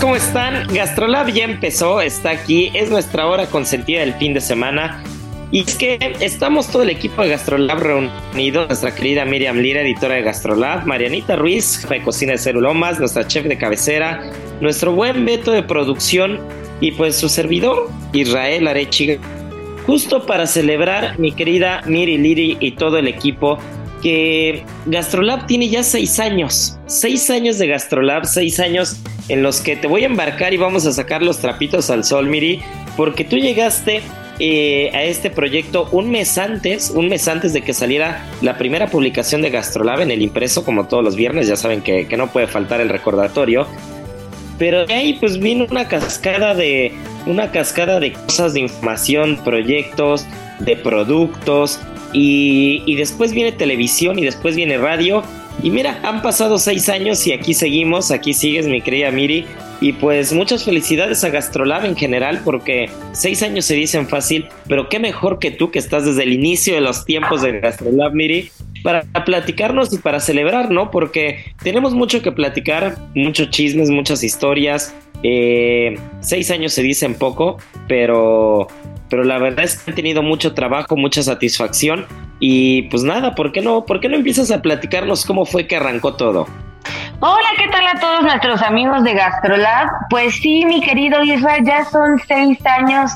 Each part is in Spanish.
¿cómo están? Gastrolab ya empezó, está aquí, es nuestra hora consentida del fin de semana. Y es que estamos todo el equipo de Gastrolab reunido, nuestra querida Miriam Lira, editora de Gastrolab, Marianita Ruiz, jefa de cocina de Cerulomas, nuestra chef de cabecera, nuestro buen Beto de producción y pues su servidor, Israel Arechiga. Justo para celebrar, mi querida Miri Liri y todo el equipo, que Gastrolab tiene ya seis años. Seis años de Gastrolab, seis años en los que te voy a embarcar y vamos a sacar los trapitos al sol, Miri, porque tú llegaste eh, a este proyecto un mes antes, un mes antes de que saliera la primera publicación de Gastrolab en el impreso, como todos los viernes, ya saben que, no puede faltar el recordatorio. Pero de ahí pues vino una cascada de una cascada de cosas de información, proyectos, de productos y, después viene televisión y después viene radio y mira, han pasado seis años y aquí seguimos, aquí sigues mi querida Miri. Y pues muchas felicidades a Gastrolab en general porque seis años se dicen fácil, pero qué mejor que tú que estás desde el inicio de los tiempos de Gastrolab, Miri, para platicarnos y para celebrar, ¿no? Porque tenemos mucho que platicar, muchos chismes, muchas historias. Eh, seis años se dicen poco, pero pero la verdad es que han tenido mucho trabajo, mucha satisfacción y pues nada, ¿por qué no, por qué no empiezas a platicarnos cómo fue que arrancó todo? Hola, ¿qué tal a todos nuestros amigos de Gastrolab? Pues sí, mi querido Israel, ya son seis años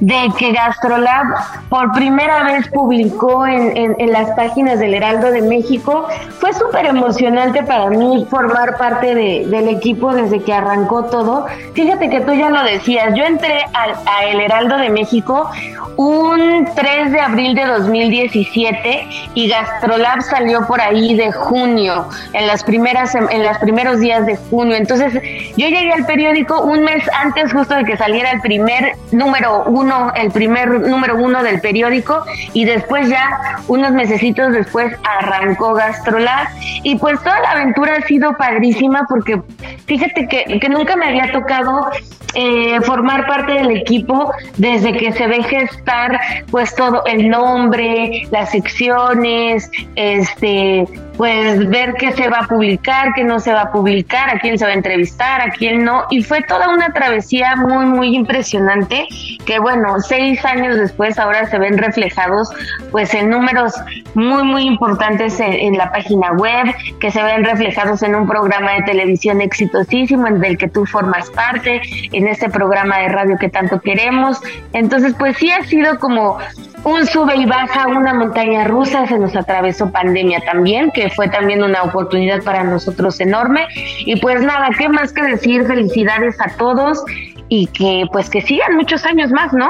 de que Gastrolab por primera vez publicó en, las páginas del Heraldo de México. Fue súper emocionante para mí formar parte del equipo desde que arrancó todo. Fíjate que tú ya lo decías, yo entré a El Heraldo de México un 3 de abril de 2017 y Gastrolab salió por ahí de junio, en las primeras en los primeros días de junio. Entonces, yo llegué al periódico un mes antes justo de que saliera el primer número uno, el primer número uno del periódico y después ya unos mesecitos después arrancó Gastrolab y pues toda la aventura ha sido padrísima porque fíjate que, que nunca me había tocado eh, formar parte del equipo desde que se ve gestar pues todo el nombre, las secciones, este, pues ver qué se va a publicar, qué no se va a publicar, a quién se va a entrevistar, a quién no. Y fue toda una travesía muy, muy impresionante que bueno, seis años después ahora se ven reflejados pues en números muy, muy importantes en, la página web, que se ven reflejados en un programa de televisión exitosísimo en el que tú formas parte, en este programa de radio que tanto queremos. Entonces, pues sí ha sido como un sube y baja, una montaña rusa, se nos atravesó pandemia también, que fue también una oportunidad para nosotros enorme. Y pues nada, ¿qué más que decir? Felicidades a todos y que pues que sigan muchos años más, ¿no?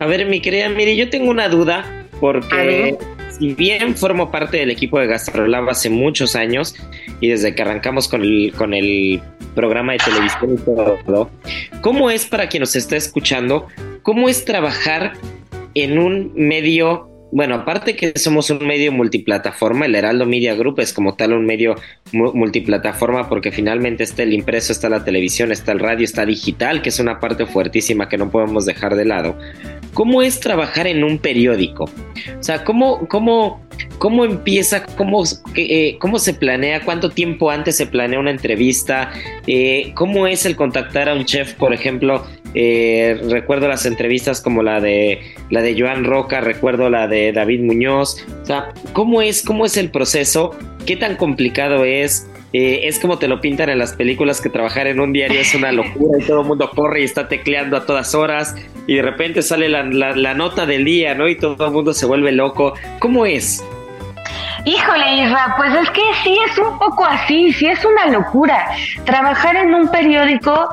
A ver, mi querida mire, yo tengo una duda porque si bien formo parte del equipo de Gastrolab hace muchos años y desde que arrancamos con el, con el programa de televisión y todo, ¿cómo es para quien nos está escuchando? ¿Cómo es trabajar en un medio bueno, aparte que somos un medio multiplataforma, el Heraldo Media Group es como tal un medio multiplataforma porque finalmente está el impreso, está la televisión, está el radio, está digital, que es una parte fuertísima que no podemos dejar de lado. ¿Cómo es trabajar en un periódico? O sea, ¿cómo, cómo, cómo empieza, cómo, eh, cómo se planea, cuánto tiempo antes se planea una entrevista, eh, cómo es el contactar a un chef, por ejemplo? Eh, recuerdo las entrevistas como la de la de Joan Roca, recuerdo la de David Muñoz. O sea, ¿cómo es, cómo es el proceso? ¿Qué tan complicado es? Eh, es como te lo pintan en las películas que trabajar en un diario es una locura y todo el mundo corre y está tecleando a todas horas y de repente sale la, la nota del día, ¿no? Y todo el mundo se vuelve loco. ¿Cómo es? Híjole, Isra, pues es que sí es un poco así, sí es una locura. Trabajar en un periódico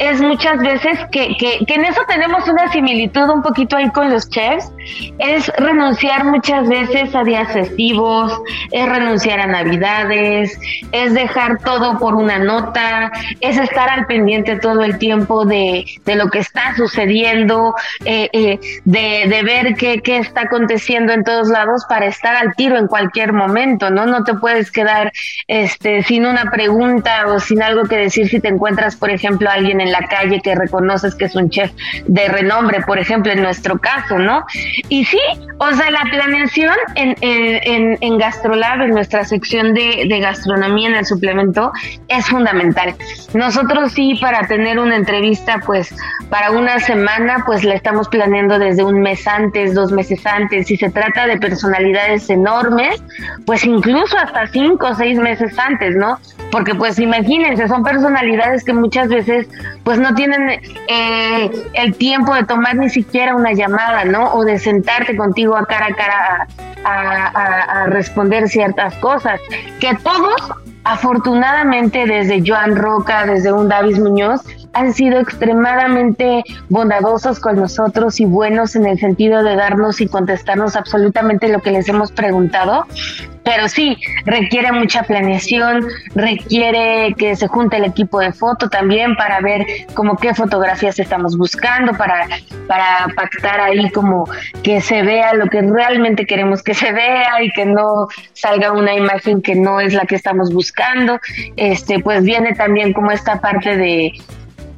es muchas veces que, que, que, en eso tenemos una similitud un poquito ahí con los chefs, es renunciar muchas veces a días festivos, es renunciar a navidades, es dejar todo por una nota, es estar al pendiente todo el tiempo de, de lo que está sucediendo, eh, eh, de, de ver qué, qué está aconteciendo en todos lados para estar al tiro en cualquier momento, ¿no? No te puedes quedar este, sin una pregunta o sin algo que decir si te encuentras, por ejemplo, a alguien en la calle que reconoces que es un chef de renombre, por ejemplo, en nuestro caso, ¿no? Y sí, o sea, la planeación en, en, en Gastrolab, en nuestra sección de, de gastronomía en el suplemento, es fundamental. Nosotros sí, para tener una entrevista, pues para una semana, pues la estamos planeando desde un mes antes, dos meses antes. Si se trata de personalidades enormes, pues incluso hasta cinco o seis meses antes, ¿no? Porque pues imagínense, son personalidades que muchas veces pues no tienen eh, el tiempo de tomar ni siquiera una llamada, ¿no? O de sentarte contigo a cara a cara a, a responder ciertas cosas, que todos afortunadamente desde Joan Roca, desde un Davis Muñoz, han sido extremadamente bondadosos con nosotros y buenos en el sentido de darnos y contestarnos absolutamente lo que les hemos preguntado. Pero sí, requiere mucha planeación, requiere que se junte el equipo de foto también para ver como qué fotografías estamos buscando, para, para pactar ahí como que se vea lo que realmente queremos que se vea y que no salga una imagen que no es la que estamos buscando. Este, pues viene también como esta parte de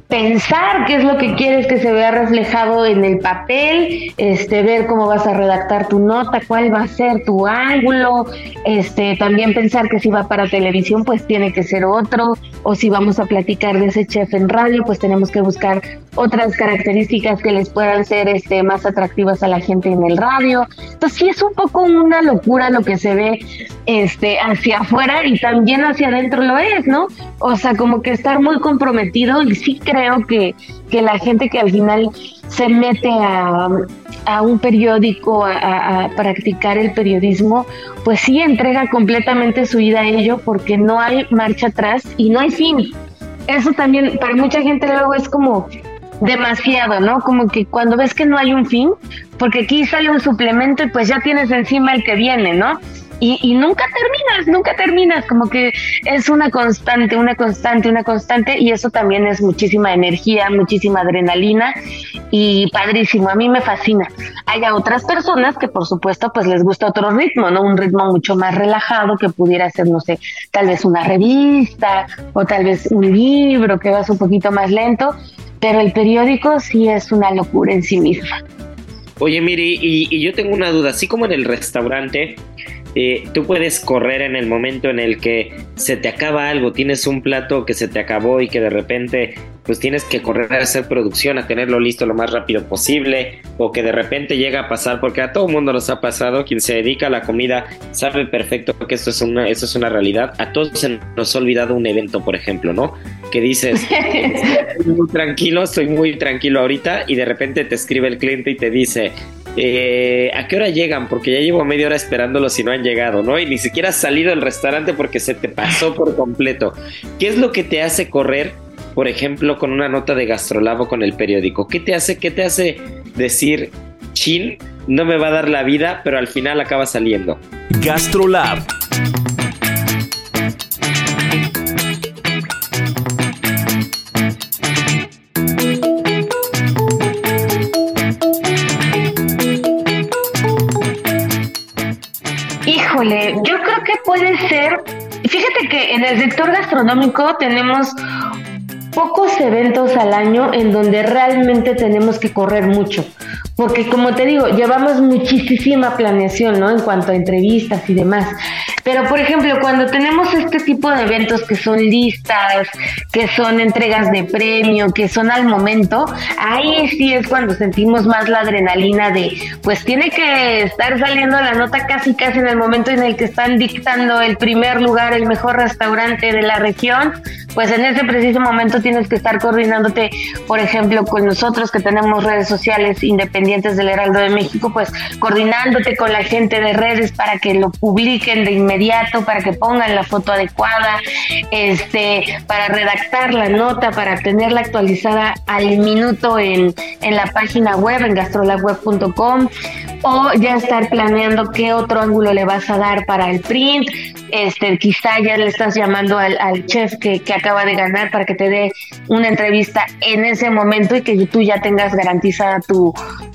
pensar qué es lo que quieres que se vea reflejado en el papel, este, ver cómo vas a redactar tu nota, cuál va a ser tu ángulo, este, también pensar que si va para televisión, pues tiene que ser otro, o si vamos a platicar de ese chef en radio, pues tenemos que buscar otras características que les puedan ser este, más atractivas a la gente en el radio. Entonces sí es un poco una locura lo que se ve este, hacia afuera y también hacia adentro lo es, ¿no? O sea, como que estar muy comprometido y sí creo creo que, que la gente que al final se mete a, a un periódico a, a, practicar el periodismo, pues sí entrega completamente su vida a ello porque no hay marcha atrás y no hay fin. Eso también para mucha gente luego es como demasiado, ¿no? Como que cuando ves que no hay un fin, porque aquí sale un suplemento y pues ya tienes encima el que viene, ¿no? Y, nunca terminas, nunca terminas, como que es una constante, una constante, una constante y eso también es muchísima energía, muchísima adrenalina y padrísimo, a mí me fascina. Hay otras personas que por supuesto pues les gusta otro ritmo, ¿no? Un ritmo mucho más relajado que pudiera ser, no sé, tal vez una revista o tal vez un libro que vas un poquito más lento, pero el periódico sí es una locura en sí misma. Oye, Miri, y, y yo tengo una duda, así como en el restaurante, eh, tú puedes correr en el momento en el que se te acaba algo, tienes un plato que se te acabó y que de repente pues tienes que correr a hacer producción, a tenerlo listo lo más rápido posible, o que de repente llega a pasar, porque a todo mundo nos ha pasado, quien se dedica a la comida sabe perfecto que esto es una, esto es una realidad, a todos se nos ha olvidado un evento, por ejemplo, ¿no? Que dices, estoy muy tranquilo, estoy muy tranquilo ahorita, y de repente te escribe el cliente y te dice, eh, ¿a qué hora llegan? Porque ya llevo media hora esperándolos y no han llegado, ¿no? Y ni siquiera has salido del restaurante porque se te pasó por completo. ¿Qué es lo que te hace correr, por ejemplo, con una nota de gastrolabo con el periódico? ¿Qué te hace, qué te hace decir, chin, no me va a dar la vida, pero al final acaba saliendo? Gastrolab ser, fíjate que en el sector gastronómico tenemos pocos eventos al año en donde realmente tenemos que correr mucho. Porque como te digo, llevamos muchísima planeación, ¿no? En cuanto a entrevistas y demás. Pero, por ejemplo, cuando tenemos este tipo de eventos que son listas, que son entregas de premio, que son al momento, ahí sí es cuando sentimos más la adrenalina de, pues tiene que estar saliendo la nota casi casi en el momento en el que están dictando el primer lugar, el mejor restaurante de la región, pues en ese preciso momento tienes que estar coordinándote, por ejemplo, con nosotros que tenemos redes sociales independientes del Heraldo de México, pues coordinándote con la gente de redes para que lo publiquen de inmediato, para que pongan la foto adecuada, este, para redactar la nota, para tenerla actualizada al minuto en, en la página web, en gastrolabweb.com, o ya estar planeando qué otro ángulo le vas a dar para el print, este, quizá ya le estás llamando al, al chef que, que acaba de ganar para que te dé una entrevista en ese momento y que tú ya tengas garantizada tu,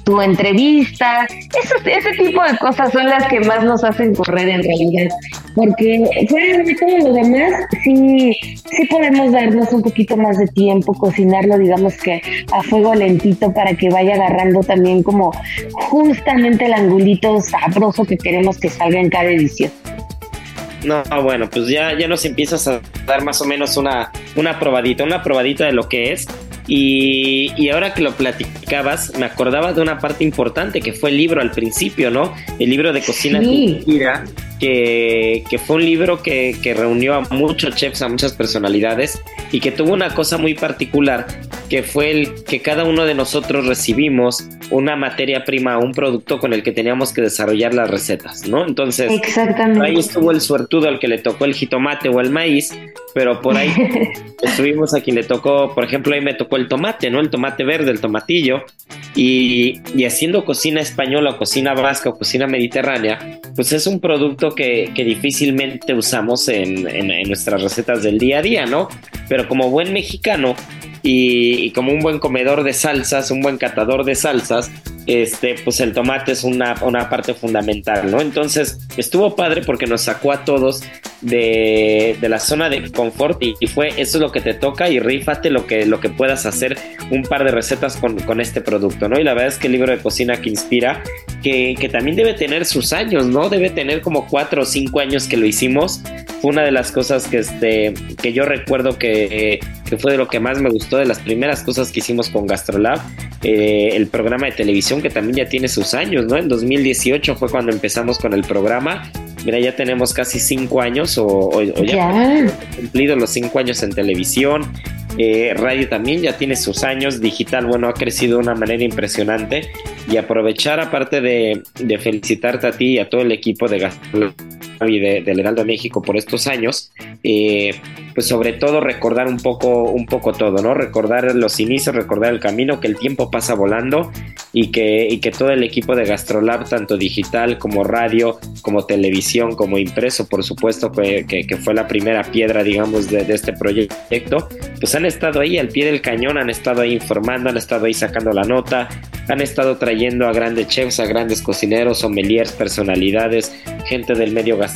tu entrevista. Eso, ese tipo de cosas son las que más nos hacen correr en realidad. Porque fuera de todo lo demás, sí, sí podemos darnos un poquito más de tiempo, cocinarlo, digamos que a fuego lentito para que vaya agarrando también como justamente el angulito sabroso que queremos que salga en cada edición. No, bueno, pues ya, ya nos empiezas a dar más o menos una, una probadita, una probadita de lo que es. Y, y, ahora que lo platicabas, me acordaba de una parte importante que fue el libro al principio, ¿no? El libro de cocina Sí. Que, que fue un libro que, que reunió a muchos chefs, a muchas personalidades y que tuvo una cosa muy particular, que fue el que cada uno de nosotros recibimos una materia prima, un producto con el que teníamos que desarrollar las recetas, ¿no? Entonces, Exactamente. ahí estuvo el suertudo al que le tocó el jitomate o el maíz, pero por ahí estuvimos a quien le tocó, por ejemplo, ahí me tocó el tomate, ¿no? El tomate verde, el tomatillo, y, y haciendo cocina española, o cocina vasca o cocina mediterránea, pues es un producto que, difícilmente usamos en nuestras recetas del día a día, ¿no? Pero como buen mexicano, y, como un buen comedor de salsas, un buen catador de salsas, este, pues el tomate es una, una parte fundamental, ¿no? Entonces estuvo padre porque nos sacó a todos de, de la zona de confort y, fue eso es lo que te toca y rífate lo que, lo que puedas hacer un par de recetas con, con este producto, ¿no? Y la verdad es que el libro de cocina que inspira, que, que también debe tener sus años, ¿no? Debe tener como cuatro o cinco años que lo hicimos. Fue una de las cosas que, este, que yo recuerdo que, que fue de lo que más me gustó, de las primeras cosas que hicimos con Gastrolab, eh, el programa de televisión que también ya tiene sus años, ¿no? En 2018 fue cuando empezamos con el programa. Mira, ya tenemos casi cinco años o, o, o ya, ya. cumplido los cinco años en televisión. Eh, radio también ya tiene sus años, digital, bueno, ha crecido de una manera impresionante y aprovechar aparte de, de felicitarte a ti y a todo el equipo de Gastrolab y de, del Heraldo México por estos años, eh, pues sobre todo recordar un poco, un poco todo, ¿no? Recordar los inicios, recordar el camino, que el tiempo pasa volando y que, y que todo el equipo de Gastrolab, tanto digital como radio, como televisión, como impreso, por supuesto, que, que, que fue la primera piedra, digamos, de, de, este proyecto, pues han estado ahí al pie del cañón, han estado ahí informando, han estado ahí sacando la nota, han estado trayendo a grandes chefs, a grandes cocineros, sommeliers, personalidades, gente del medio gastronómico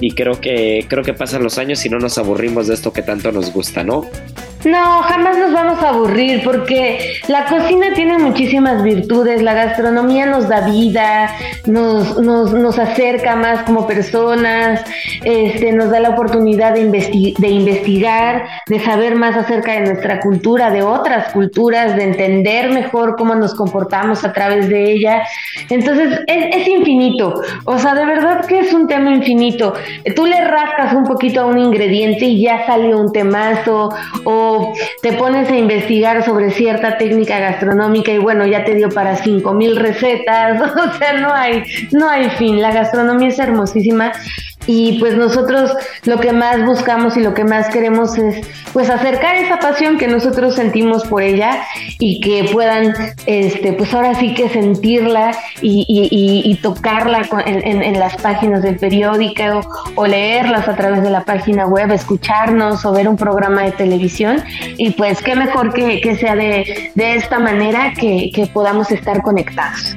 y creo que creo que pasan los años y no nos aburrimos de esto que tanto nos gusta, ¿no? No, jamás nos vamos a aburrir porque la cocina tiene muchísimas virtudes, la gastronomía nos da vida, nos, nos, nos acerca más como personas, este, nos da la oportunidad de, investi de investigar, de saber más acerca de nuestra cultura, de otras culturas, de entender mejor cómo nos comportamos a través de ella. Entonces es, es infinito, o sea, de verdad que es un tema infinito. Tú le rascas un poquito a un ingrediente y ya sale un temazo o te pones a investigar sobre cierta técnica gastronómica y bueno, ya te dio para cinco mil recetas, o sea, no hay, no hay fin, la gastronomía es hermosísima y pues nosotros lo que más buscamos y lo que más queremos es pues acercar esa pasión que nosotros sentimos por ella y que puedan este pues ahora sí que sentirla y, y, tocarla en, en, en, las páginas del periódico o leerlas a través de la página web, escucharnos o ver un programa de televisión y pues qué mejor que, que sea de, de, esta manera que, que podamos estar conectados.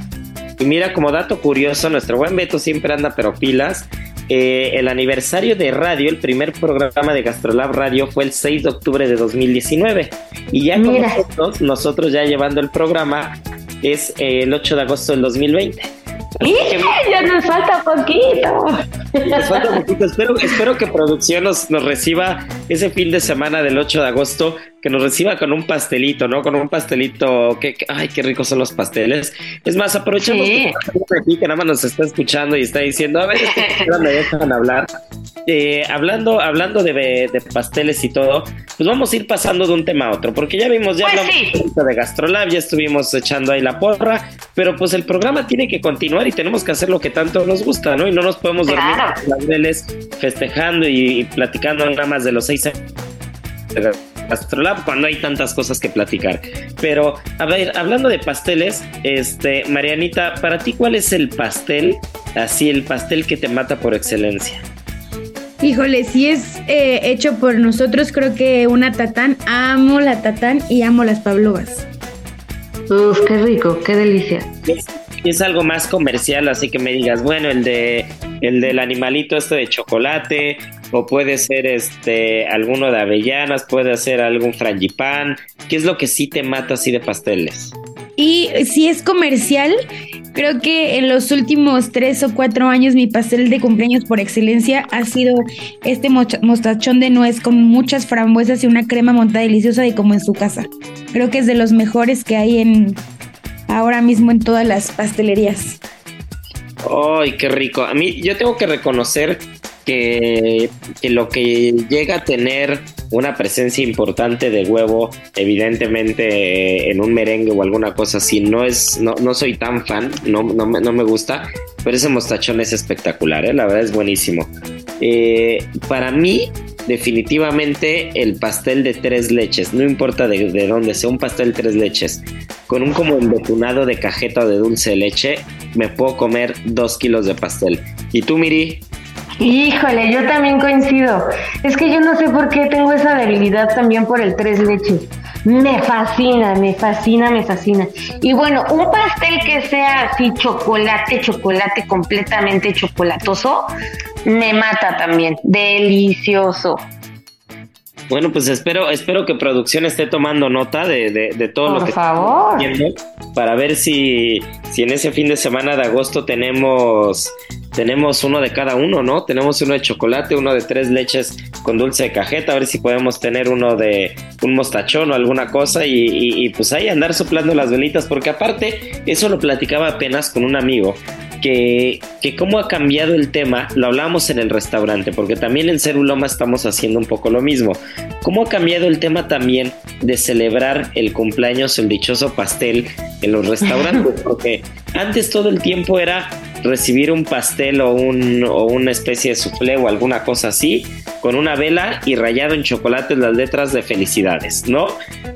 Y mira, como dato curioso, nuestro buen Beto siempre anda pero pilas eh, el aniversario de radio, el primer programa de Gastrolab Radio fue el 6 de octubre de 2019. Y ya con nosotros, nosotros ya llevando el programa, es el 8 de agosto del 2020. ya nos falta poquito. Nos falta poquito. Espero, espero que producción nos, nos reciba ese fin de semana del 8 de agosto que nos reciba con un pastelito, ¿no? Con un pastelito, que, ay, qué ricos son los pasteles. Es más, aprovechemos que, aquí, que nada más nos está escuchando y está diciendo, a ver, que me dejan hablar. Eh, hablando, hablando de, de, pasteles y todo, pues vamos a ir pasando de un tema a otro, porque ya vimos, ya pues hablamos de Gastrolab, ya estuvimos echando ahí la porra, pero pues el programa tiene que continuar y tenemos que hacer lo que tanto nos gusta, ¿no? Y no nos podemos dormir las veles festejando y, y platicando nada más de los seis años Gastrolab cuando hay tantas cosas que platicar. Pero, a ver, hablando de pasteles, este, Marianita, para ti, ¿cuál es el pastel? Así, el pastel que te mata por excelencia. Híjole, si es eh, hecho por nosotros, creo que una tatán. Amo la tatán y amo las pavlovas. Uf, qué rico, qué delicia. Es, algo más comercial, así que me digas, bueno, el de el del animalito este de chocolate, o puede ser este alguno de avellanas, puede ser algún frangipán. ¿Qué es lo que sí te mata así de pasteles? Y si es comercial, creo que en los últimos tres o cuatro años mi pastel de cumpleaños por excelencia ha sido este mostachón de nuez con muchas frambuesas y una crema montada deliciosa de como en su casa. Creo que es de los mejores que hay en ahora mismo en todas las pastelerías. ¡Ay, qué rico! A mí yo tengo que reconocer que, lo que llega a tener una presencia importante de huevo, evidentemente en un merengue o alguna cosa así, no es, no, no soy tan fan, no, no, no, me gusta, pero ese mostachón es espectacular, ¿eh? la verdad es buenísimo. Eh, para mí, definitivamente el pastel de tres leches, no importa de, de, dónde sea, un pastel tres leches, con un como embetunado de cajeta o de dulce de leche, me puedo comer dos kilos de pastel. ¿Y tú, Miri? Híjole, yo también coincido. Es que yo no sé por qué tengo esa debilidad también por el tres leches. Me fascina, me fascina, me fascina. Y bueno, un pastel que sea así chocolate, chocolate completamente chocolatoso, me mata también. Delicioso. Bueno, pues espero, espero que producción esté tomando nota de, de, todo Por lo que favor. Para ver si, si en ese fin de semana de agosto tenemos tenemos uno de cada uno, ¿no? Tenemos uno de chocolate, uno de tres leches con dulce de cajeta, a ver si podemos tener uno de un mostachón o alguna cosa y, y, y pues ahí andar soplando las velitas, porque aparte, eso lo platicaba apenas con un amigo, que, que cómo ha cambiado el tema, lo hablábamos en el restaurante, porque también en Ceruloma estamos haciendo un poco lo mismo. ¿Cómo ha cambiado el tema también de celebrar el cumpleaños, el dichoso pastel en los restaurantes? Porque antes todo el tiempo era recibir un pastel o, un, o una especie de soufflé o alguna cosa así, con una vela y rayado en chocolate las letras de felicidades, ¿no?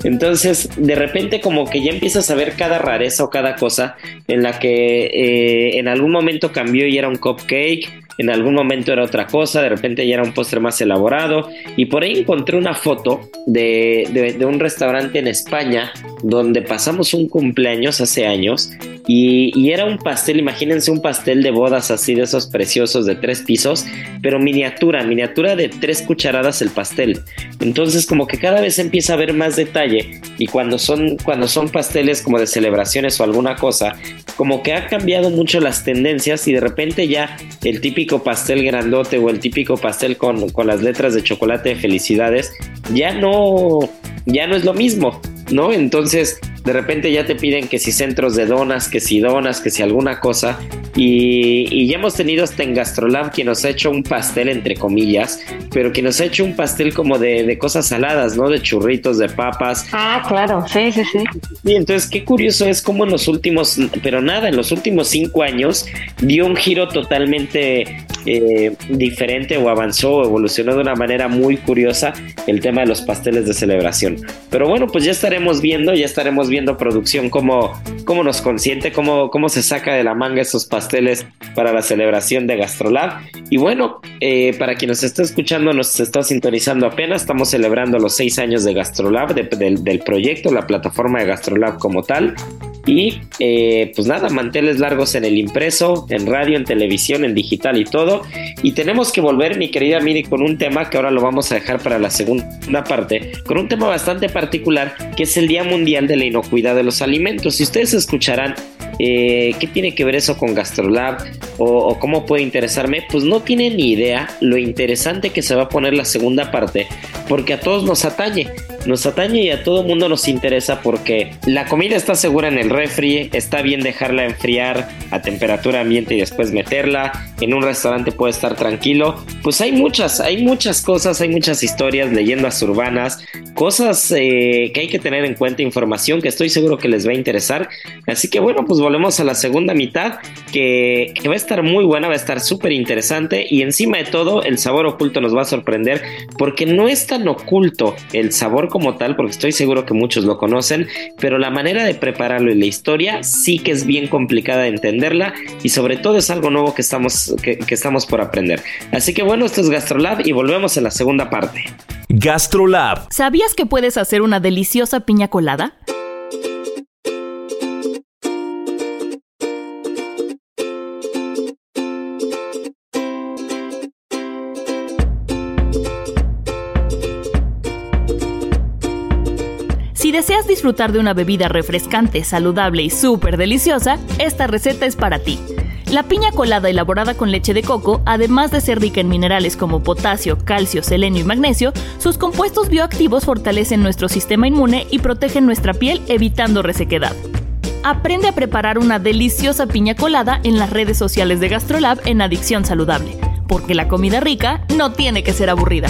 Entonces, de repente como que ya empiezas a ver cada rareza o cada cosa en la que eh, en algún momento cambió y era un cupcake, en algún momento era otra cosa, de repente ya era un postre más elaborado y por ahí encontré una foto de, de, un restaurante en España donde pasamos un cumpleaños hace años y, y, era un pastel, imagínense un pastel de bodas así de esos preciosos de tres pisos, pero miniatura, miniatura de tres cucharadas el pastel. Entonces como que cada vez empieza a ver más detalle y cuando son, cuando son pasteles como de celebraciones o alguna cosa, como que ha cambiado mucho las tendencias y de repente ya el típico pastel grandote o el típico pastel con, con las letras de chocolate de felicidades ya no, ya no es lo mismo. ¿No? Entonces, de repente ya te piden que si centros de donas, que si donas, que si alguna cosa. Y, y, ya hemos tenido hasta en Gastrolab quien nos ha hecho un pastel, entre comillas, pero que nos ha hecho un pastel como de, de, cosas saladas, ¿no? De churritos, de papas. Ah, claro, sí, sí, sí. Y entonces, qué curioso es como en los últimos, pero nada, en los últimos cinco años dio un giro totalmente eh, diferente o avanzó o evolucionó de una manera muy curiosa el tema de los pasteles de celebración. Pero bueno, pues ya estaremos viendo, ya estaremos viendo producción cómo, cómo nos consiente, cómo, cómo se saca de la manga esos pasteles para la celebración de Gastrolab. Y bueno, eh, para quien nos está escuchando, nos está sintonizando apenas, estamos celebrando los seis años de Gastrolab, de, de, del proyecto, la plataforma de Gastrolab como tal. Y eh, pues nada, manteles largos en el impreso, en radio, en televisión, en digital y todo. Y tenemos que volver, mi querida Miri, con un tema que ahora lo vamos a dejar para la segunda parte, con un tema bastante particular que es el Día Mundial de la Inocuidad de los Alimentos. Si ustedes escucharán eh, ¿Qué tiene que ver eso con Gastrolab? O, cómo puede interesarme? Pues no tiene ni idea lo interesante que se va a poner la segunda parte, porque a todos nos atañe. Nos atañe y a todo mundo nos interesa porque la comida está segura en el refri, está bien dejarla enfriar a temperatura ambiente y después meterla. En un restaurante puede estar tranquilo. Pues hay muchas, hay muchas cosas, hay muchas historias, leyendas urbanas, cosas eh, que hay que tener en cuenta, información que estoy seguro que les va a interesar. Así que bueno, pues volvemos a la segunda mitad que, va a estar muy buena, va a estar súper interesante y encima de todo el sabor oculto nos va a sorprender porque no es tan oculto el sabor como tal, porque estoy seguro que muchos lo conocen, pero la manera de prepararlo y la historia sí que es bien complicada de entenderla y sobre todo es algo nuevo que estamos, que, que estamos por aprender. Así que bueno, esto es Gastrolab y volvemos en la segunda parte. Gastrolab. ¿Sabías que puedes hacer una deliciosa piña colada? Deseas disfrutar de una bebida refrescante, saludable y súper deliciosa, esta receta es para ti. La piña colada elaborada con leche de coco, además de ser rica en minerales como potasio, calcio, selenio y magnesio, sus compuestos bioactivos fortalecen nuestro sistema inmune y protegen nuestra piel evitando resequedad. Aprende a preparar una deliciosa piña colada en las redes sociales de GastroLab en Adicción Saludable, porque la comida rica no tiene que ser aburrida.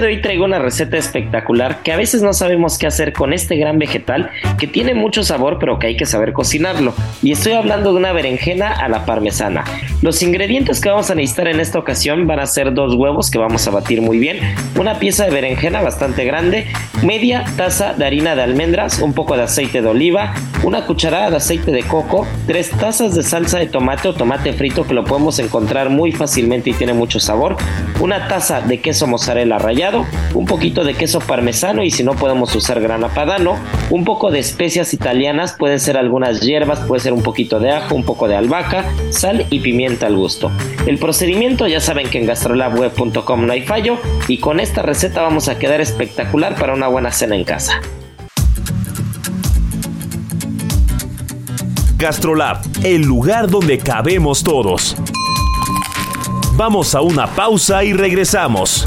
De hoy traigo una receta espectacular que a veces no sabemos qué hacer con este gran vegetal que tiene mucho sabor pero que hay que saber cocinarlo. Y estoy hablando de una berenjena a la parmesana. Los ingredientes que vamos a necesitar en esta ocasión van a ser dos huevos que vamos a batir muy bien, una pieza de berenjena bastante grande, media taza de harina de almendras, un poco de aceite de oliva, una cucharada de aceite de coco, tres tazas de salsa de tomate o tomate frito que lo podemos encontrar muy fácilmente y tiene mucho sabor, una taza de queso mozzarella rallado, un poquito de queso parmesano y si no podemos usar grana padano, un poco de especias italianas, pueden ser algunas hierbas, puede ser un poquito de ajo, un poco de albahaca, sal y pimienta al gusto. El procedimiento ya saben que en gastrolabweb.com no hay fallo y con esta receta vamos a quedar espectacular para una buena cena en casa. Gastrolab, el lugar donde cabemos todos. Vamos a una pausa y regresamos.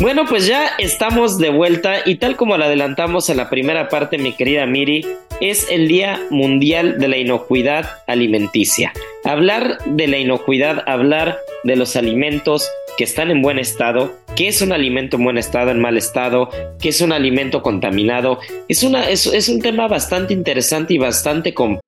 Bueno, pues ya estamos de vuelta y tal como lo adelantamos en la primera parte, mi querida Miri, es el Día Mundial de la Inocuidad Alimenticia. Hablar de la inocuidad, hablar de los alimentos que están en buen estado, qué es un alimento en buen estado, en mal estado, qué es un alimento contaminado, es, una, es, es un tema bastante interesante y bastante complejo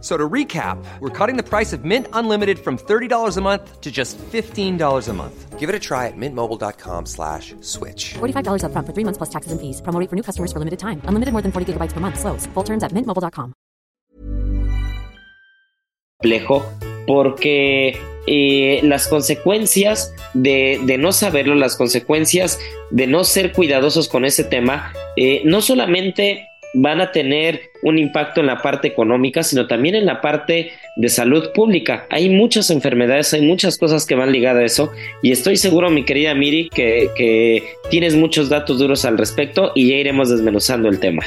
So to recap, we're cutting the price of Mint Unlimited from $30 a month to just $15 a month. Give it a try at mintmobile.com slash switch. $45 up front for three months plus taxes and fees. Promo rate for new customers for limited time. Unlimited more than 40 gigabytes per month. Slows. Full terms at mintmobile.com. Complejo porque eh, las consecuencias de, de, no saberlo, las consecuencias de no ser cuidadosos con ese tema, eh, no solamente van a tener un impacto en la parte económica, sino también en la parte de salud pública. Hay muchas enfermedades, hay muchas cosas que van ligadas a eso y estoy seguro, mi querida Miri, que, que tienes muchos datos duros al respecto y ya iremos desmenuzando el tema.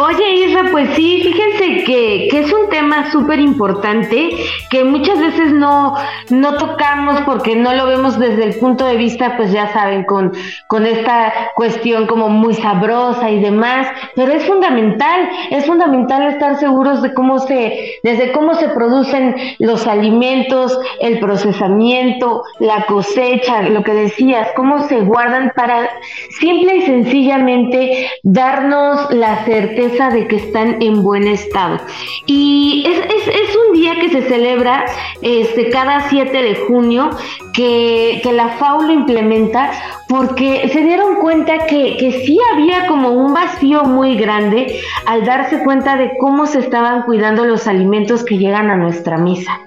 Oye, Isra, pues sí, fíjense que, que es un tema súper importante que muchas veces no, no tocamos porque no lo vemos desde el punto de vista, pues ya saben, con, con esta cuestión como muy sabrosa y demás, pero es fundamental, es fundamental estar seguros de cómo se, desde cómo se producen los alimentos, el procesamiento, la cosecha, lo que decías, cómo se guardan para simple y sencillamente darnos la de que están en buen estado. Y es, es, es un día que se celebra este, cada 7 de junio, que, que, la FAO lo implementa porque se dieron cuenta que, que sí había como un vacío muy grande al darse cuenta de cómo se estaban cuidando los alimentos que llegan a nuestra mesa.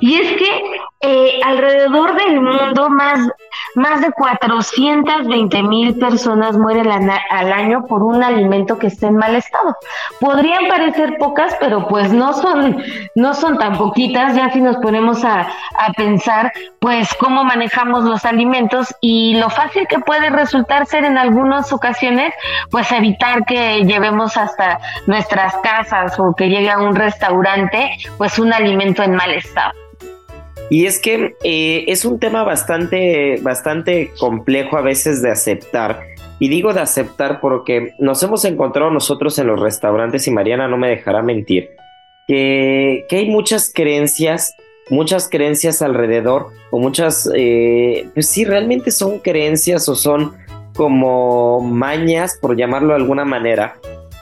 Y es que eh, alrededor del mundo más, más de 420 mil personas mueren al año por un alimento que esté en mal estado. Podrían parecer pocas, pero pues no son, no son tan poquitas, ya si nos ponemos a, a pensar pues cómo manejamos los alimentos y lo fácil que puede resultar ser en algunas ocasiones pues evitar que llevemos hasta nuestras casas o que llegue a un restaurante pues un alimento en mal estado. Y es que eh, es un tema bastante, bastante complejo a veces de aceptar. Y digo de aceptar porque nos hemos encontrado nosotros en los restaurantes, y Mariana no me dejará mentir, que, que hay muchas creencias, muchas creencias alrededor, o muchas, eh, pues sí, realmente son creencias o son como mañas, por llamarlo de alguna manera,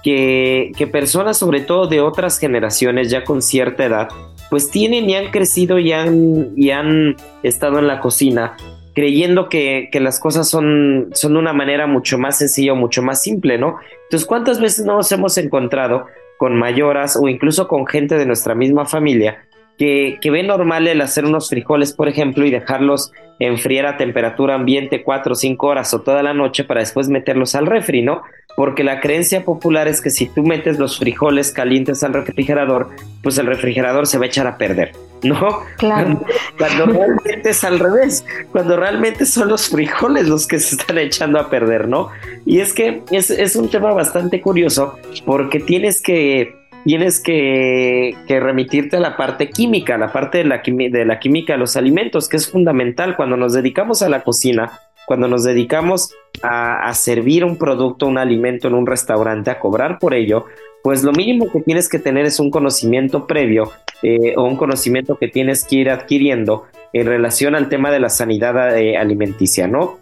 que, que personas, sobre todo de otras generaciones, ya con cierta edad, pues tienen y han crecido y han, y han estado en la cocina creyendo que, que, las cosas son, son de una manera mucho más sencilla mucho más simple, ¿no? Entonces, ¿cuántas veces nos hemos encontrado con mayoras o incluso con gente de nuestra misma familia que, que ve normal el hacer unos frijoles, por ejemplo, y dejarlos enfriar a temperatura ambiente cuatro o cinco horas o toda la noche para después meterlos al refri, ¿no? Porque la creencia popular es que si tú metes los frijoles calientes al refrigerador, pues el refrigerador se va a echar a perder, ¿no? Claro. Cuando, realmente es al revés, cuando realmente son los frijoles los que se están echando a perder, ¿no? Y es que es, es un tema bastante curioso porque tienes que tienes que, que, remitirte a la parte química, la parte de la, de la química de los alimentos, que es fundamental cuando nos dedicamos a la cocina, cuando nos dedicamos a, servir un producto, un alimento en un restaurante, a cobrar por ello, pues lo mínimo que tienes que tener es un conocimiento previo eh, o un conocimiento que tienes que ir adquiriendo en relación al tema de la sanidad eh, alimenticia, ¿no?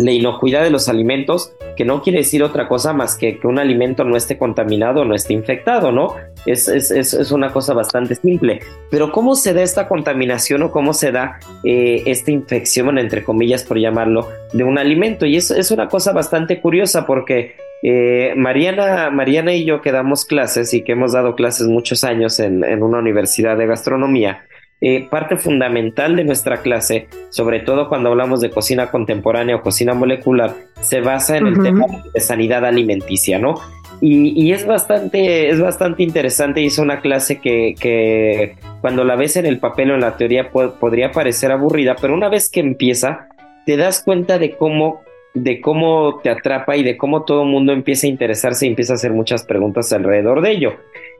La inocuidad de los alimentos, que no quiere decir otra cosa más que que un alimento no esté contaminado, no esté infectado, ¿no? Es, es, es, es una cosa bastante simple. Pero ¿cómo se da esta contaminación o cómo se da eh, esta infección, entre comillas, por llamarlo, de un alimento? Y es, es una cosa bastante curiosa porque eh, Mariana, Mariana y yo que damos clases y que hemos dado clases muchos años en, en una universidad de gastronomía, eh, parte fundamental de nuestra clase, sobre todo cuando hablamos de cocina contemporánea o cocina molecular, se basa en uh -huh. el tema de sanidad alimenticia, ¿no? Y, y, es bastante, es bastante interesante. Hizo una clase que, que, cuando la ves en el papel o en la teoría po podría parecer aburrida, pero una vez que empieza, te das cuenta de cómo de cómo te atrapa y de cómo todo el mundo empieza a interesarse y empieza a hacer muchas preguntas alrededor de ello.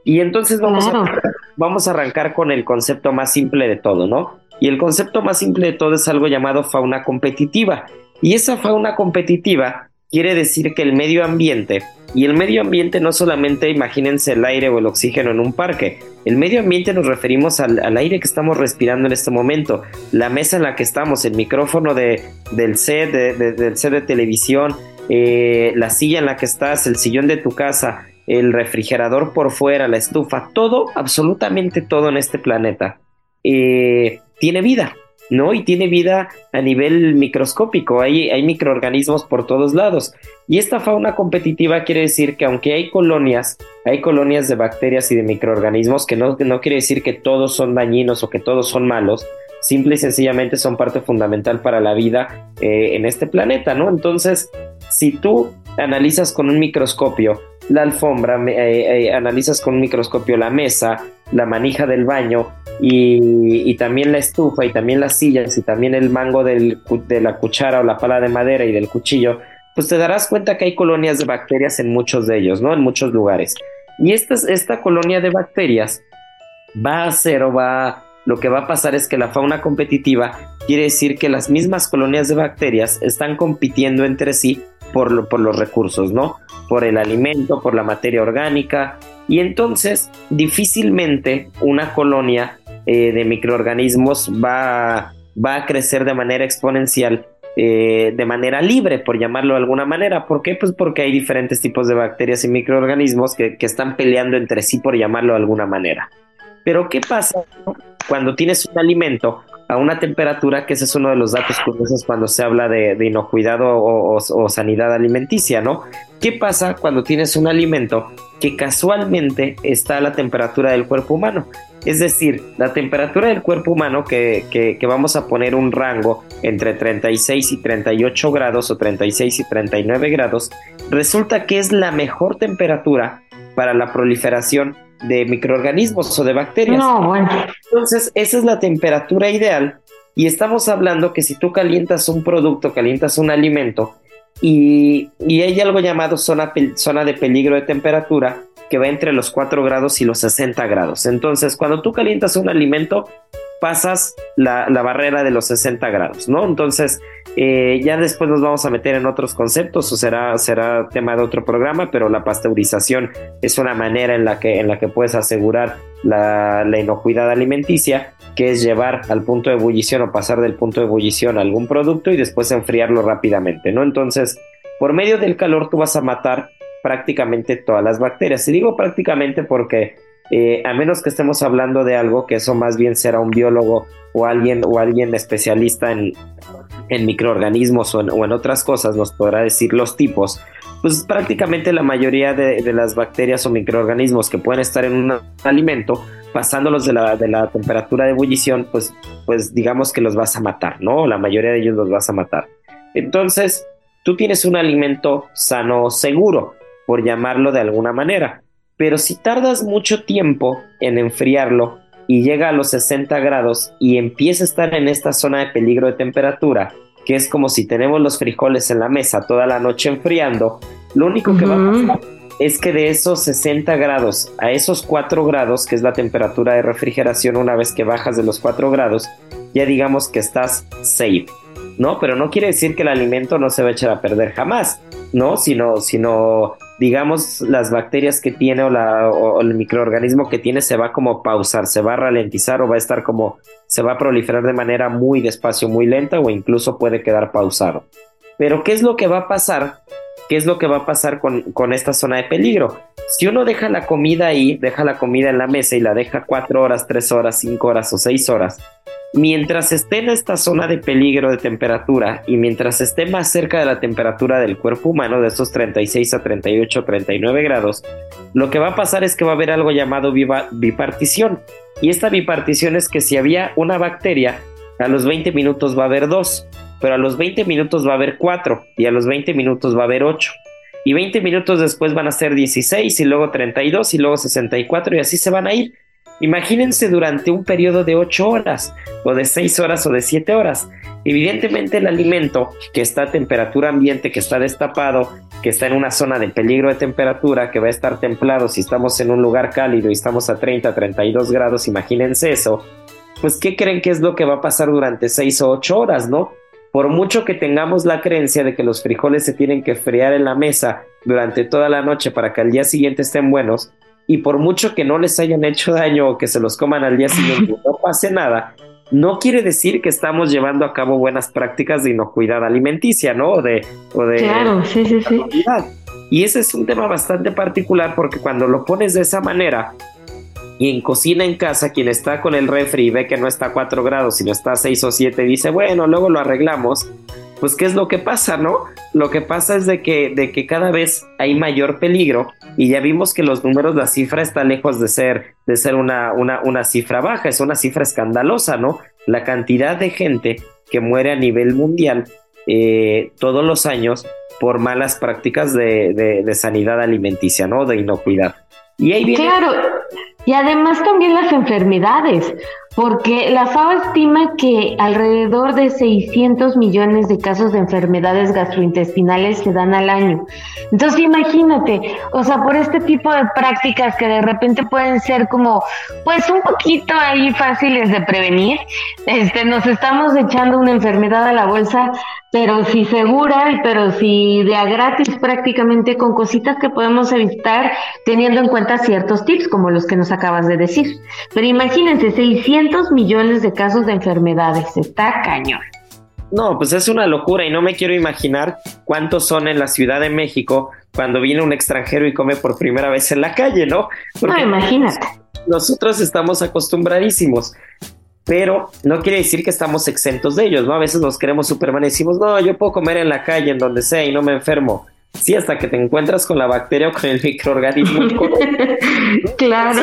Y entonces vamos, claro. a, vamos a arrancar con el concepto más simple de todo, ¿no? Y el concepto más simple de todo es algo llamado fauna competitiva. Y esa fauna competitiva quiere decir que el medio ambiente, y el medio ambiente no solamente imagínense el aire o el oxígeno en un parque, el medio ambiente nos referimos al, aire que estamos respirando en este momento, la mesa en la que estamos, el micrófono de, del set, del set de televisión, eh, la silla en la que estás, el sillón de tu casa, el refrigerador por fuera, la estufa, todo, absolutamente todo en este planeta eh, tiene vida. ¿no? Y tiene vida a nivel microscópico, hay, hay microorganismos por todos lados. Y esta fauna competitiva quiere decir que aunque hay colonias, hay colonias de bacterias y de microorganismos, que no, no quiere decir que todos son dañinos o que todos son malos, simple y sencillamente son parte fundamental para la vida eh, en este planeta, ¿no? Entonces, si tú analizas con un microscopio la alfombra, eh, eh, analizas con microscopio la mesa, la manija del baño y, también la estufa y también las sillas y también el mango de la cuchara o la pala de madera y del cuchillo, pues te darás cuenta que hay colonias de bacterias en muchos de ellos, ¿no? En muchos lugares. Y esta, esta colonia de bacterias va a ser o va lo que va a pasar es que la fauna competitiva quiere decir que las mismas colonias de bacterias están compitiendo entre sí por los recursos, ¿no? Por el alimento, por la materia orgánica. Y entonces difícilmente una colonia eh, de microorganismos va, va a crecer de manera exponencial eh, de manera libre, por llamarlo de alguna manera. ¿Por qué? Pues porque hay diferentes tipos de bacterias y microorganismos que, que están peleando entre sí, por llamarlo de alguna manera. Pero ¿qué pasa cuando tienes un alimento a una temperatura, que ese es uno de los datos curiosos cuando se habla de, inocuidad o, sanidad alimenticia, ¿no? ¿Qué pasa cuando tienes un alimento que casualmente está a la temperatura del cuerpo humano? Es decir, la temperatura del cuerpo humano, que, que, vamos a poner un rango entre 36 y 38 grados o 36 y 39 grados, resulta que es la mejor temperatura para la proliferación de microorganismos o de bacterias. No, bueno. Entonces, esa es la temperatura ideal y estamos hablando que si tú calientas un producto, calientas un alimento y, hay algo llamado zona, zona de peligro de temperatura que va entre los 4 grados y los 60 grados. Entonces, cuando tú calientas un alimento, pasas la, barrera de los 60 grados, ¿no? Entonces, eh, ya después nos vamos a meter en otros conceptos o será, será tema de otro programa, pero la pasteurización es una manera en la que, en la que puedes asegurar la, la inocuidad alimenticia, que es llevar al punto de ebullición o pasar del punto de ebullición a algún producto y después enfriarlo rápidamente, ¿no? Entonces, por medio del calor tú vas a matar prácticamente todas las bacterias. Y digo prácticamente porque eh, a menos que estemos hablando de algo que eso más bien será un biólogo o alguien o alguien especialista en, microorganismos o en, otras cosas nos podrá decir los tipos pues prácticamente la mayoría de, las bacterias o microorganismos que pueden estar en un alimento pasándolos de la, de la temperatura de ebullición pues pues digamos que los vas a matar no la mayoría de ellos los vas a matar. Entonces tú tienes un alimento sano seguro por llamarlo de alguna manera pero si tardas mucho tiempo en enfriarlo y llega a los 60 grados y empieza a estar en esta zona de peligro de temperatura, que es como si tenemos los frijoles en la mesa toda la noche enfriando, lo único que va a pasar es que de esos 60 grados a esos 4 grados, que es la temperatura de refrigeración una vez que bajas de los 4 grados, ya digamos que estás safe, ¿no? Pero no quiere decir que el alimento no se va a echar a perder jamás, ¿no? Sino, sino digamos, las bacterias que tiene o, la, el microorganismo que tiene se va como pausar, se va a ralentizar o va a estar como, se va a proliferar de manera muy despacio, muy lenta o incluso puede quedar pausado. Pero ¿qué es lo que va a pasar? ¿Qué es lo que va a pasar con, con esta zona de peligro? Si uno deja la comida ahí, deja la comida en la mesa y la deja cuatro horas, tres horas, cinco horas o seis horas, Mientras esté en esta zona de peligro de temperatura y mientras esté más cerca de la temperatura del cuerpo humano, de esos 36 a 38, 39 grados, lo que va a pasar es que va a haber algo llamado bipartición. Y esta bipartición es que si había una bacteria, a los 20 minutos va a haber dos, pero a los 20 minutos va a haber cuatro y a los 20 minutos va a haber ocho. Y 20 minutos después van a ser 16 y luego 32 y luego 64 y así se van a ir Imagínense durante un periodo de 8 horas, o de 6 horas, o de 7 horas. Evidentemente el alimento que está a temperatura ambiente, que está destapado, que está en una zona de peligro de temperatura, que va a estar templado si estamos en un lugar cálido y estamos a 30, 32 grados, imagínense eso. Pues ¿qué creen que es lo que va a pasar durante 6 o 8 horas, no? Por mucho que tengamos la creencia de que los frijoles se tienen que friar en la mesa durante toda la noche para que al día siguiente estén buenos, y por mucho que no les hayan hecho daño o que se los coman al día siguiente, no pase nada, no quiere decir que estamos llevando a cabo buenas prácticas de inocuidad alimenticia, ¿no? O de, o de claro, sí, sí, sí. Y ese es un tema bastante particular porque cuando lo pones de esa manera, y en cocina en casa, quien está con el refri y ve que no está a 4 grados, sino está a 6 o 7, dice, bueno, luego lo arreglamos. Pues, ¿qué es lo que pasa, no? Lo que pasa es de que, de que cada vez hay mayor peligro y ya vimos que los números, la cifra está lejos de ser, de ser una, una, una cifra baja, es una cifra escandalosa, ¿no? La cantidad de gente que muere a nivel mundial eh, todos los años por malas prácticas de, de, de sanidad alimenticia, ¿no? De inocuidad. Claro, y además también las enfermedades, porque la FAO estima que alrededor de 600 millones de casos de enfermedades gastrointestinales se dan al año. Entonces imagínate, o sea, por este tipo de prácticas que de repente pueden ser como, pues un poquito ahí fáciles de prevenir, este, nos estamos echando una enfermedad a la bolsa pero sí segura, y pero sí de a gratis prácticamente con cositas que podemos evitar teniendo en cuenta ciertos tips como los que nos acabas de decir. Pero imagínense, 600 millones de casos de enfermedades, está cañón. No, pues es una locura y no me quiero imaginar cuántos son en la Ciudad de México cuando viene un extranjero y come por primera vez en la calle, ¿no? no, imagínate. Nosotros estamos acostumbradísimos pero no quiere decir que estamos exentos de ellos, ¿no? A veces nos queremos Superman y decimos, no, yo puedo comer en la calle, en donde sea, y no me enfermo. Sí, hasta que te encuentras con la bacteria o con el microorganismo. claro.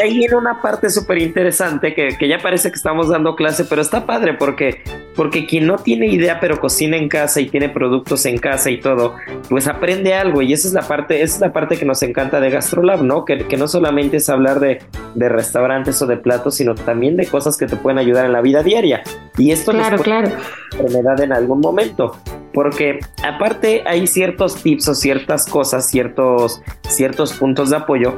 Ahí, viene una parte súper interesante que, que, ya parece que estamos dando clase, pero está padre porque, porque quien no tiene idea pero cocina en casa y tiene productos en casa y todo, pues aprende algo y esa es la parte, esa es la parte que nos encanta de GastroLab, ¿no? Que, que no solamente es hablar de, de, restaurantes o de platos, sino también de cosas que te pueden ayudar en la vida diaria. Y esto claro, les claro. enfermedad en algún momento porque aparte hay ciertos tips o ciertas cosas, ciertos, ciertos puntos de apoyo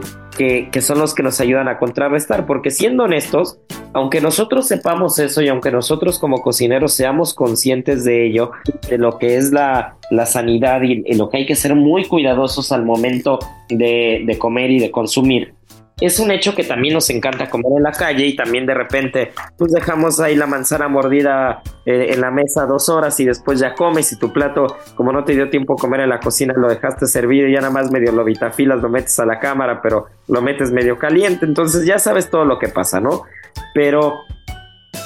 que, son los que nos ayudan a contrarrestar, porque siendo honestos, aunque nosotros sepamos eso y aunque nosotros como cocineros seamos conscientes de ello, de lo que es la, la sanidad y, y, lo que hay que ser muy cuidadosos al momento de, de comer y de consumir, es un hecho que también nos encanta comer en la calle y también de repente pues dejamos ahí la manzana mordida eh, en la mesa dos horas y después ya comes y tu plato como no te dio tiempo comer en la cocina lo dejaste servido y ya nada más medio lo vitafilas, lo metes a la cámara pero lo metes medio caliente entonces ya sabes todo lo que pasa, ¿no? Pero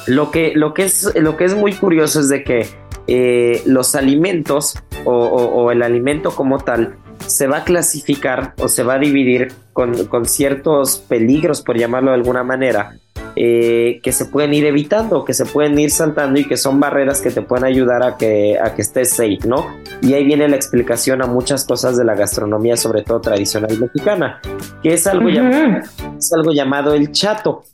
lo que, lo que, es, lo que es muy curioso es de que eh, los alimentos o el alimento como tal se va a clasificar o se va a dividir con, con ciertos peligros, por llamarlo de alguna manera, eh, que se pueden ir evitando, que se pueden ir saltando y que son barreras que te pueden ayudar a que, a que estés safe, ¿no? Y ahí viene la explicación a muchas cosas de la gastronomía, sobre todo tradicional mexicana, que es algo, uh -huh. llamado, es algo llamado el chato.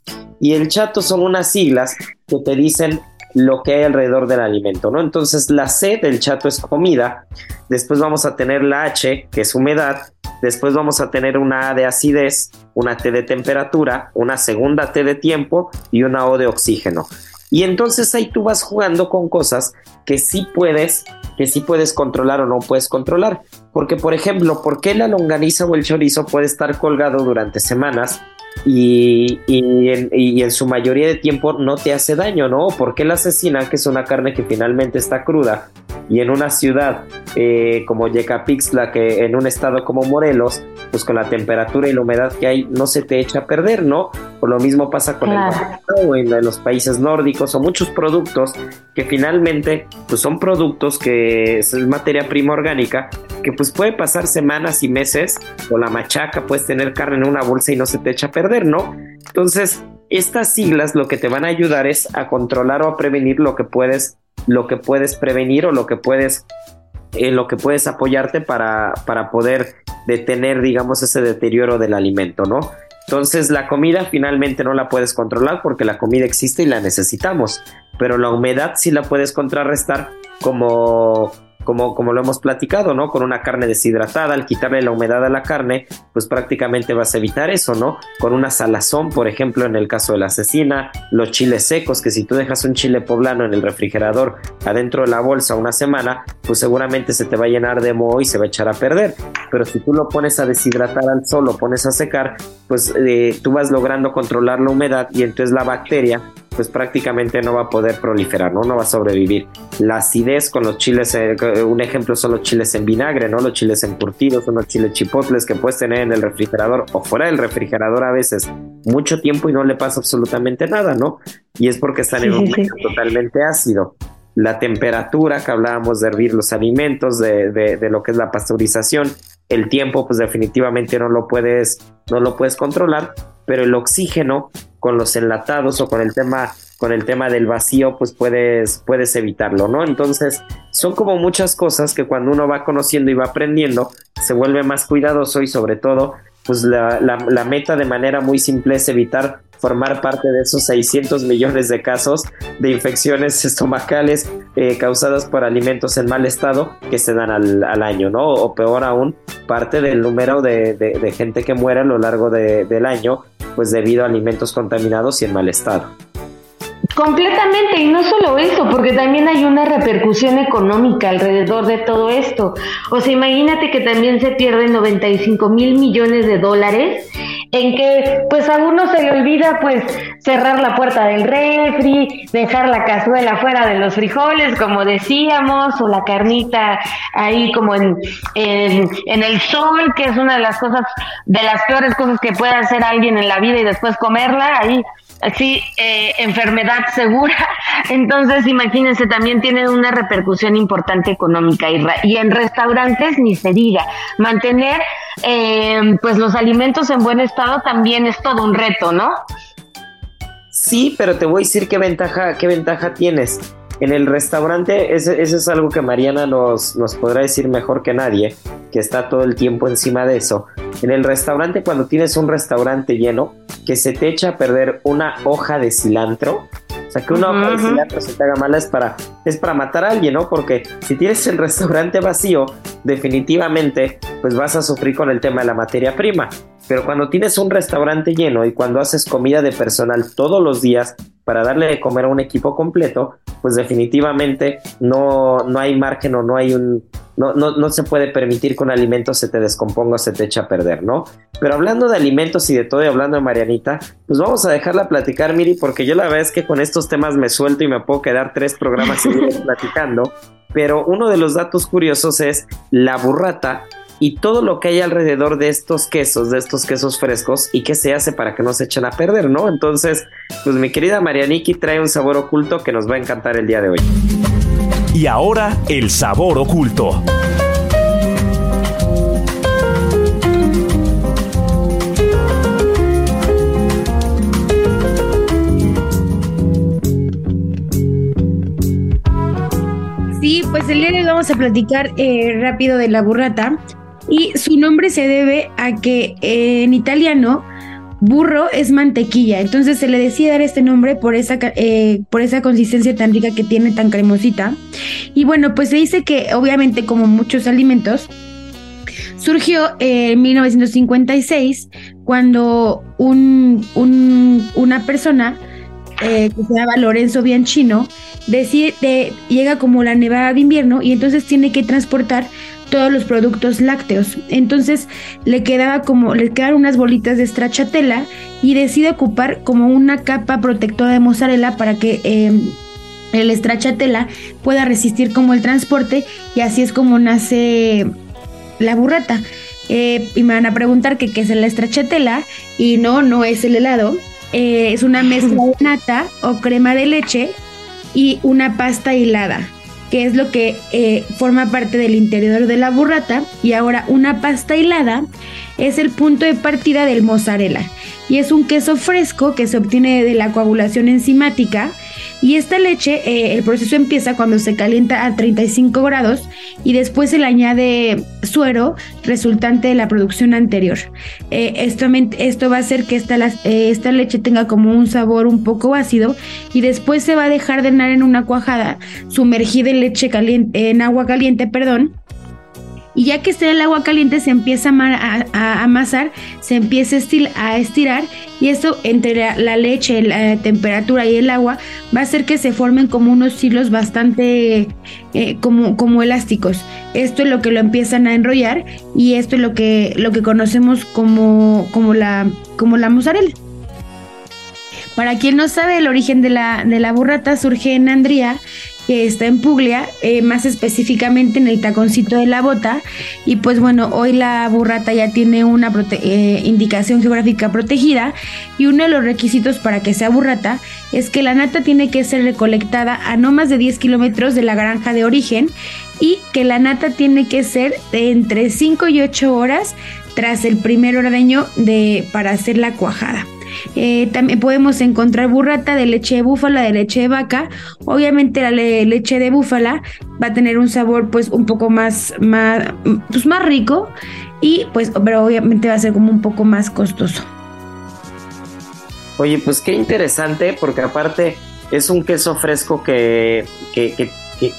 Y el chato son unas siglas que te dicen lo que hay alrededor del alimento, ¿no? Entonces la C del chato es comida, después vamos a tener la H, que es humedad, después vamos a tener una A de acidez, una T de temperatura, una segunda T de tiempo y una O de oxígeno. Y entonces ahí tú vas jugando con cosas que sí puedes, que sí puedes controlar o no puedes controlar. Porque, por ejemplo, ¿por qué la longaniza o el chorizo puede estar colgado durante semanas y, y, en, y, en, su mayoría de tiempo no te hace daño, ¿no? Porque la asesina, que es una carne que finalmente está cruda, y en una ciudad eh, como Yecapixtla, que en un estado como Morelos, pues con la temperatura y la humedad que hay, no se te echa a perder, ¿no? Por lo mismo pasa con claro. el o en, en los países nórdicos, o muchos productos que finalmente pues son productos que es materia prima orgánica, que pues puede pasar semanas y meses, o la machaca, puedes tener carne en una bolsa y no se te echa a perder, ¿no? Entonces, estas siglas lo que te van a ayudar es a controlar o a prevenir lo que puedes, lo que puedes prevenir o lo que puedes, en lo que puedes apoyarte para, para poder detener, digamos, ese deterioro del alimento, ¿no? Entonces, la comida finalmente no la puedes controlar porque la comida existe y la necesitamos, pero la humedad sí la puedes contrarrestar como como, como lo hemos platicado, ¿no? Con una carne deshidratada, al quitarle la humedad a la carne, pues prácticamente vas a evitar eso, ¿no? Con una salazón, por ejemplo, en el caso de la asesina, los chiles secos, que si tú dejas un chile poblano en el refrigerador adentro de la bolsa una semana, pues seguramente se te va a llenar de moho y se va a echar a perder. Pero si tú lo pones a deshidratar al sol, lo pones a secar, pues eh, tú vas logrando controlar la humedad y entonces la bacteria pues prácticamente no va a poder proliferar, ¿no? No va a sobrevivir. La acidez con los chiles, eh, un ejemplo son los chiles en vinagre, ¿no? Los chiles encurtidos, los chiles chipotles que puedes tener en el refrigerador o fuera del refrigerador a veces mucho tiempo y no le pasa absolutamente nada, ¿no? Y es porque están en un medio totalmente ácido. La temperatura que hablábamos de hervir los alimentos, de, de lo que es la pasteurización, el tiempo pues definitivamente no lo puedes no lo puedes controlar pero el oxígeno con los enlatados o con el tema con el tema del vacío pues puedes puedes evitarlo no entonces son como muchas cosas que cuando uno va conociendo y va aprendiendo se vuelve más cuidadoso y sobre todo pues la, la meta de manera muy simple es evitar formar parte de esos 600 millones de casos de infecciones estomacales eh, causadas por alimentos en mal estado que se dan al, al año, ¿no? O peor aún, parte del número de, de, gente que muere a lo largo del año, pues debido a alimentos contaminados y en mal estado. Completamente, y no solo eso, porque también hay una repercusión económica alrededor de todo esto. O sea, imagínate que también se pierden 95 mil millones de dólares en que pues a uno se le olvida pues cerrar la puerta del refri, dejar la cazuela fuera de los frijoles, como decíamos, o la carnita ahí como en, en, en el sol, que es una de las cosas, de las peores cosas que puede hacer alguien en la vida y después comerla, ahí así eh, enfermedad segura. Entonces, imagínense, también tiene una repercusión importante económica y, en restaurantes ni se diga. Mantener eh, pues los alimentos en buen estado también es todo un reto, ¿no? Sí, pero te voy a decir qué ventaja, qué ventaja tienes. En el restaurante, eso, es algo que Mariana nos, nos podrá decir mejor que nadie, que está todo el tiempo encima de eso. En el restaurante, cuando tienes un restaurante lleno, que se te echa a perder una hoja de cilantro, o sea, que una hoja de cilantro se te haga mala es para, es para matar a alguien, ¿no? Porque si tienes el restaurante vacío, definitivamente, pues vas a sufrir con el tema de la materia prima. Pero cuando tienes un restaurante lleno y cuando haces comida de personal todos los días para darle de comer a un equipo completo, pues definitivamente no, no hay margen o no hay un, no, no, no, se puede permitir que un alimento se te descomponga o se te eche a perder, ¿no? Pero hablando de alimentos y de todo y hablando de Marianita, pues vamos a dejarla platicar, Miri, porque yo la verdad es que con estos temas me suelto y me puedo quedar tres programas platicando. Pero uno de los datos curiosos es la burrata y todo lo que hay alrededor de estos quesos, de estos quesos frescos y qué se hace para que no se echen a perder, ¿no? Entonces, pues mi querida Marianiki trae un sabor oculto que nos va a encantar el día de hoy. Y ahora, el sabor oculto. Sí, pues el día de hoy vamos a platicar eh, rápido de la burrata y su nombre se debe a que eh, en italiano burro es mantequilla, entonces se le decide dar este nombre por esa, eh, por esa consistencia tan rica que tiene, tan cremosita. Y bueno, pues se dice que obviamente como muchos alimentos, surgió en 1956 cuando un, una persona eh, que se llama Lorenzo Bianchino decide, llega como la nevada de invierno y entonces tiene que transportar todos los productos lácteos. Entonces le quedaba como, le quedaron unas bolitas de stracciatella y decide ocupar como una capa protectora de mozzarella para que em, el stracciatella pueda resistir como el transporte y así es como nace la burrata. Eh, y me van a preguntar que qué es el stracciatella y no, no es el helado. Eh, es una mezcla de nata o crema de leche y una pasta hilada que es lo que eh, forma parte del interior de la burrata, y ahora una pasta hilada es el punto de partida del mozzarella, y es un queso fresco que se obtiene de la coagulación enzimática Y esta leche, eh, el proceso empieza cuando se calienta a 35 grados y después se le añade suero resultante de la producción anterior. Eh, esto, esto, va a hacer que esta, eh, esta leche tenga como un sabor un poco ácido y después se va a dejar de en una cuajada sumergida en leche caliente, en agua caliente, perdón, y ya que esté el agua caliente se empieza a, amasar, se empieza a estirar y eso entre la, leche, la temperatura y el agua va a hacer que se formen como unos hilos bastante eh, como, como elásticos. Esto es lo que lo empiezan a enrollar y esto es lo que, lo que conocemos como, como, la, como la mozzarella. Para quien no sabe, el origen de la, de la burrata surge en Andría, que está en Puglia, eh, más específicamente en el taconcito de la bota. Y pues bueno, hoy la burrata ya tiene una eh, indicación geográfica protegida y uno de los requisitos para que sea burrata es que la nata tiene que ser recolectada a no más de 10 kilómetros de la granja de origen y que la nata tiene que ser de entre 5 y 8 horas tras el primer ordeño de, para hacer la cuajada. Eh, también podemos encontrar burrata de leche de búfala, de leche de vaca. Obviamente la leche de búfala va a tener un sabor pues un poco más, más, pues, más rico y pues pero obviamente va a ser como un poco más costoso. Oye, pues qué interesante porque aparte es un queso fresco que, que, que, que,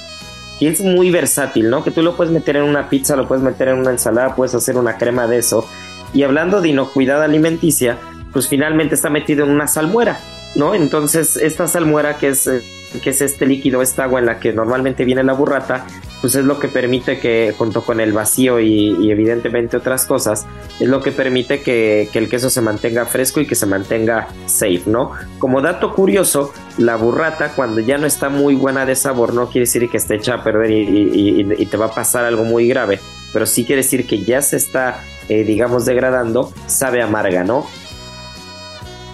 es muy versátil, ¿no? Que tú lo puedes meter en una pizza, lo puedes meter en una ensalada, puedes hacer una crema de eso. Y hablando de inocuidad alimenticia, pues finalmente está metido en una salmuera, ¿no? Entonces esta salmuera que es, eh, que es este líquido, esta agua en la que normalmente viene la burrata, pues es lo que permite que junto con el vacío y, evidentemente otras cosas, es lo que permite que, el queso se mantenga fresco y que se mantenga safe, ¿no? Como dato curioso, la burrata cuando ya no está muy buena de sabor, no quiere decir que esté hecha a perder y, te va a pasar algo muy grave, pero sí quiere decir que ya se está, eh, digamos, degradando, sabe amarga, ¿no?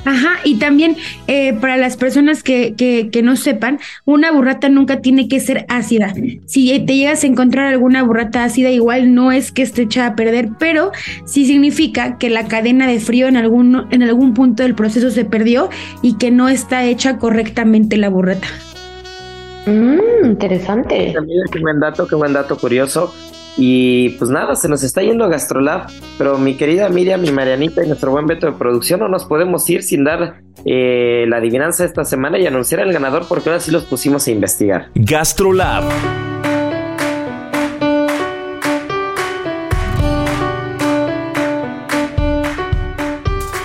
Ajá, y también eh, para las personas que, que, no sepan, una burrata nunca tiene que ser ácida. Si te llegas a encontrar alguna burrata ácida, igual no es que esté hecha a perder, pero sí significa que la cadena de frío en algún, en algún punto del proceso se perdió y que no está hecha correctamente la burrata. Mm, interesante. qué buen dato, qué buen dato curioso. Y pues nada, se nos está yendo Gastrolab, pero mi querida Miriam, mi Marianita y nuestro buen Beto de producción no nos podemos ir sin dar eh, la adivinanza esta semana y anunciar al ganador porque ahora sí los pusimos a investigar. Gastrolab.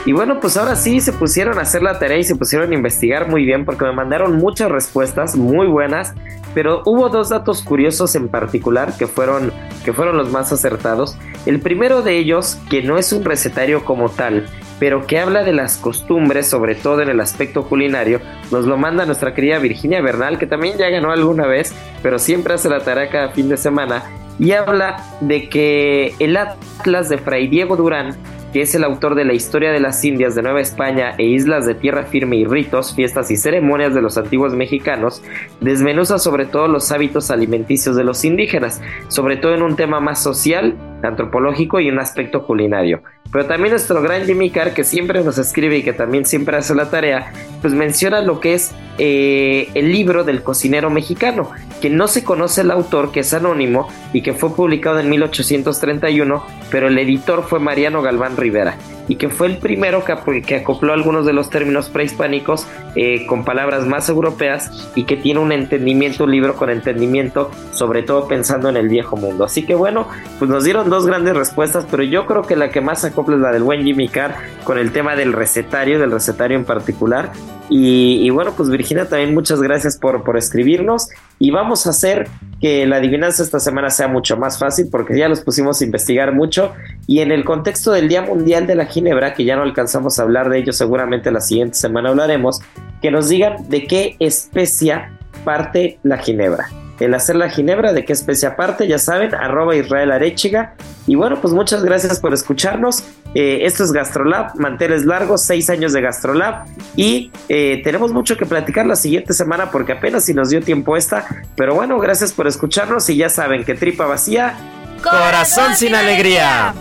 Y bueno, pues ahora sí se pusieron a hacer la tarea y se pusieron a investigar muy bien porque me mandaron muchas respuestas muy buenas, pero hubo dos datos curiosos en particular que fueron, que fueron los más acertados. El primero de ellos, que no es un recetario como tal, pero que habla de las costumbres, sobre todo en el aspecto culinario, nos lo manda nuestra querida Virginia Bernal, que también ya ganó alguna vez, pero siempre hace la tarea cada fin de semana, y habla de que el Atlas de Fray Diego Durán que es el autor de la Historia de las Indias de Nueva España e Islas de Tierra Firme y ritos, fiestas y ceremonias de los antiguos mexicanos, desmenuza sobre todo los hábitos alimenticios de los indígenas, sobre todo en un tema más social, antropológico y un aspecto culinario. Pero también nuestro gran Jimmy Carr, que siempre nos escribe y que también siempre hace la tarea, pues menciona lo que es eh, el libro del cocinero mexicano, que no se conoce el autor, que es anónimo y que fue publicado en 1831, pero el editor fue Mariano Galván Rivera y que fue el primero que, acopló algunos de los términos prehispánicos eh, con palabras más europeas y que tiene un entendimiento, un libro con entendimiento, sobre todo pensando en el viejo mundo. Así que bueno, pues nos dieron dos grandes respuestas, pero yo creo que la que más acopla es la del buen Jimmy Carr con el tema del recetario, del recetario en particular. Y, bueno, pues Virginia, también muchas gracias por, por escribirnos y vamos a hacer que la adivinanza esta semana sea mucho más fácil porque ya los pusimos a investigar mucho y en el contexto del Día Mundial de la Ginebra, que ya no alcanzamos a hablar de ello, seguramente la siguiente semana hablaremos, que nos digan de qué especia parte la ginebra el hacer la ginebra, de qué especie aparte, ya saben, arroba Israel Arechiga. Y bueno, pues muchas gracias por escucharnos. Eh, esto es Gastrolab, manteles largos, seis años de Gastrolab. Y eh, tenemos mucho que platicar la siguiente semana porque apenas si nos dio tiempo esta. Pero bueno, gracias por escucharnos y ya saben que tripa vacía, corazón sin alegría.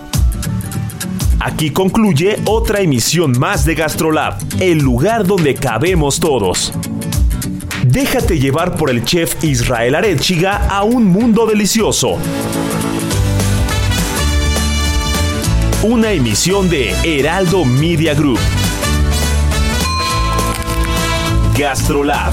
Aquí concluye otra emisión más de Gastrolab, el lugar donde cabemos todos. Déjate llevar por el chef Israel Arechiga a un mundo delicioso. Una emisión de Heraldo Media Group. Gastrolab